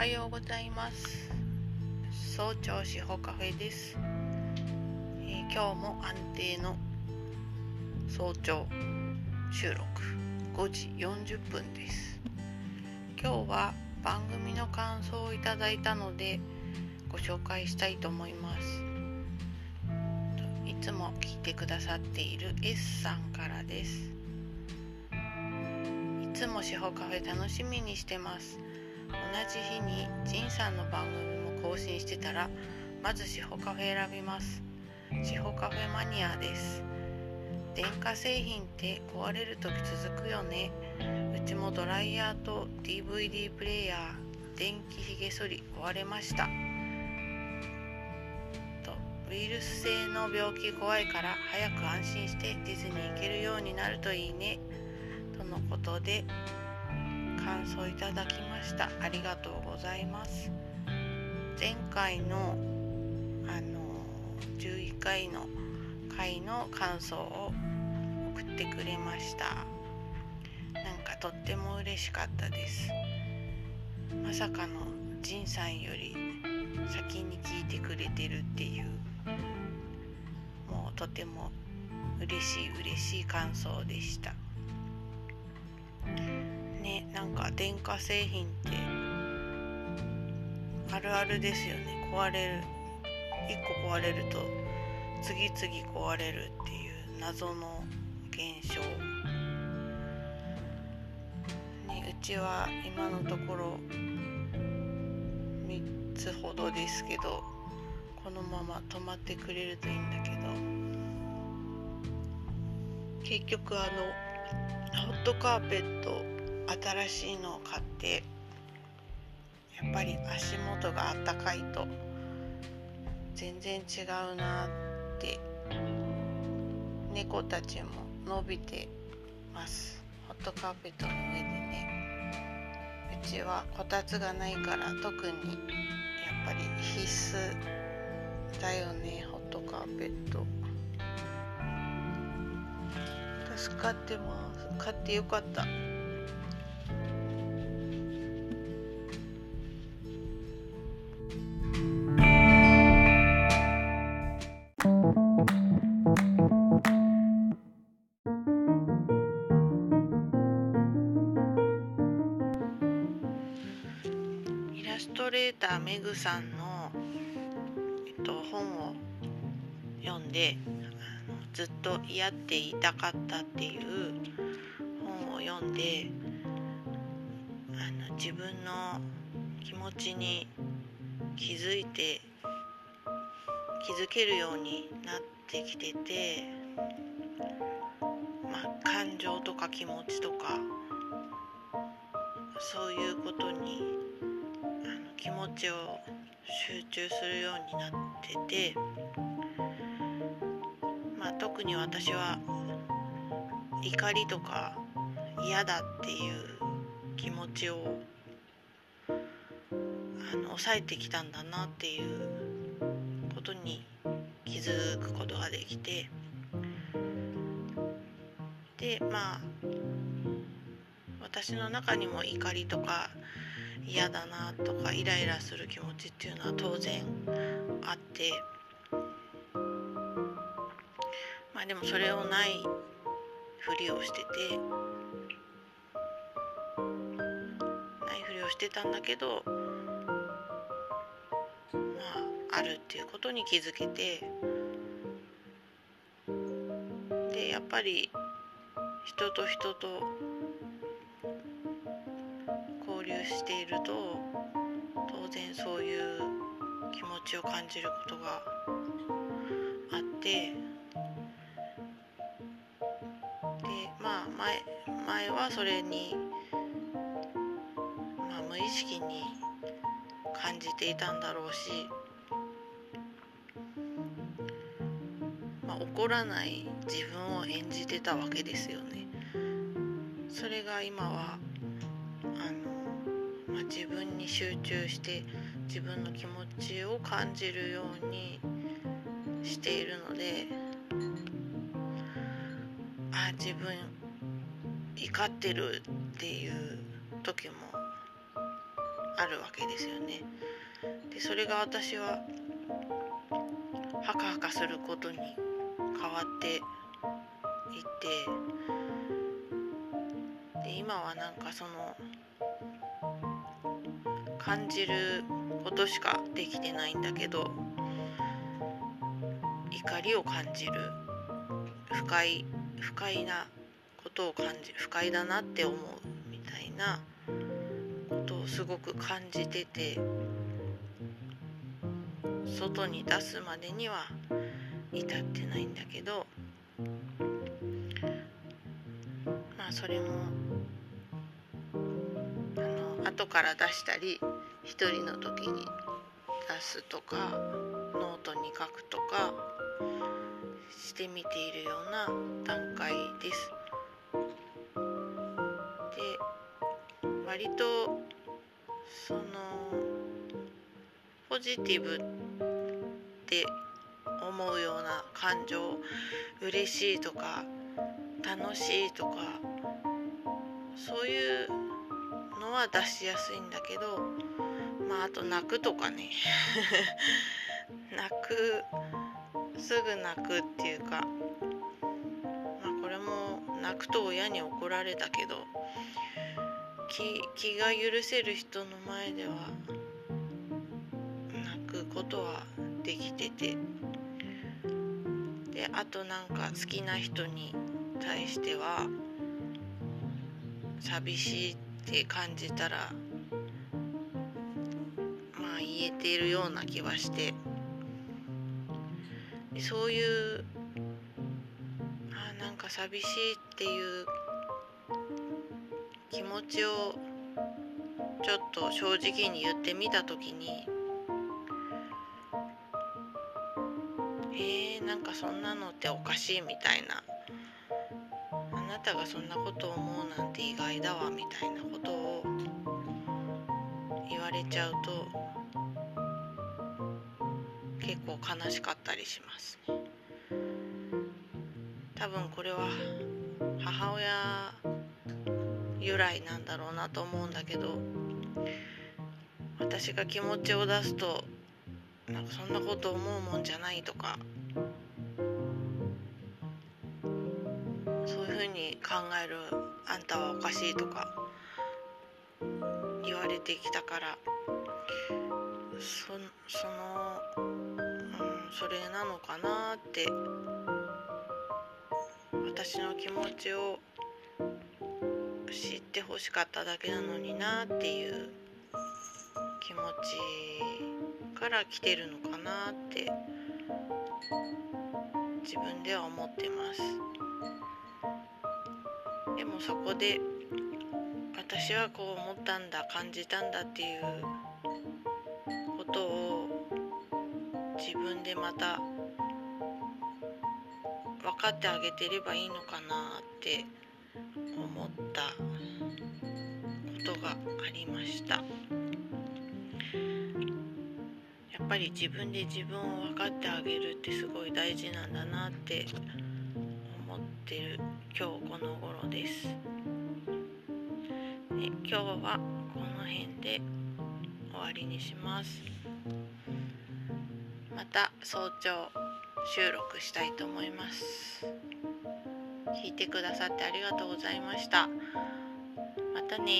はようございます。早朝志保カフェです、えー、今日も安定の早朝収録。5時40分です。今日は番組の感想をいただいたのでご紹介したいと思います。いつも聞いてくださっている S さんからです。いつも司法カフェ楽しみにしてます。同じ日にジンさんの番組も更新してたらまず司法カフェ選びます。司法カフェマニアです。電化製品って壊れる時続くよね。うちもドライヤーと DVD プレイヤー電気ひげ剃り壊れました。とウイルス性の病気怖いから早く安心してディズニー行けるようになるといいね。とのことで感想いただきました。ありがとうございます。前回のあの11回の回の感想を送ってくれました。なんかとっても嬉しかったです。まさかの仁さんより先に聞いてくれてるっていうもうとても嬉しい嬉しい感想でした。なんか電化製品ってあるあるですよね。壊れる。1個壊れると次々壊れるっていう謎の現象、ね、うちは今のところ3つほどですけどこのまま止まってくれるといいんだけど。結局あのホットカーペット新しいのを買ってやっぱり足元があったかいと全然違うなって猫たちも伸びてます。ホットカーペットの上でね。うちはこたつがないから特にやっぱり必須だよねホットカーペット。助かってます。買ってよかった。ストレーターメグさんの、えっと、本を読んでずっと嫌って言いたかったっていう本を読んであの自分の気持ちに気づいて気づけるようになってきてて、まあ、感情とか気持ちとかそういうことに気持ちを集中するようになってて、まあ、特に私は怒りとか嫌だっていう気持ちをあの抑えてきたんだなっていうことに気づくことができてでまあ私の中にも怒りとか嫌だなとかイライラする気持ちっていうのは当然あって。まあでもそれをないふりをしてて。ないふりをしてたんだけどまああるっていうことに気づけて。でやっぱり人と人としていると当然そういう気持ちを感じることがあってでまあ前前はそれに、まあ、無意識に感じていたんだろうし、まあ、怒らない自分を演じてたわけですよね。それが今は自分に集中して自分の気持ちを感じるようにしているのであ自分怒ってるっていう時もあるわけですよね。でそれが私はハカハカすることに変わっていてで今はなんかその感じることしかできてないんだけど怒りを感じる不快不快なことを感じ不快だなって思うみたいなことをすごく感じてて外に出すまでには至ってないんだけどまあそれも後から出したり一人の時に出すとかノートに書くとかしてみているような段階です。で割とそのポジティブって思うような感情嬉しいとか楽しいとかそういうは出しやすいんだけどまああと泣くとかね。泣くすぐ泣くっていうかまあこれも泣くと親に怒られたけど気気が許せる人の前では泣くことはできてて。であとなんか好きな人に対しては寂しいってって感じたらまあ言えているような気はして。そういうあなんか寂しいっていう気持ちをちょっと正直に言ってみた時にえー、なんかそんなのっておかしいみたいな。なたがそんなことを思うなんて意外だわみたいなことを言われちゃうと結構悲しかったりしますね。多分これは母親由来なんだろうなと思うんだけど私が気持ちを出すとなんかそんなこと思うもんじゃないとかふうに考える。あんたはおかしいとか言われてきたから。そその、うん、それなのかなって。私の気持ちを知ってほしかっただけなのになっていう気持ちから来てるのかなって自分では思ってます。でもそこで私はこう思ったんだ感じたんだっていうことを自分でまた分かってあげてればいいのかなって思ったことがありましたやっ。ぱり自分で自分を分かってあげるってすごい大事なんだなって思ってる今日この頃です。で今日はこの辺で終わりにします。また早朝収録したいと思います。聞いてくださってありがとうございました。またね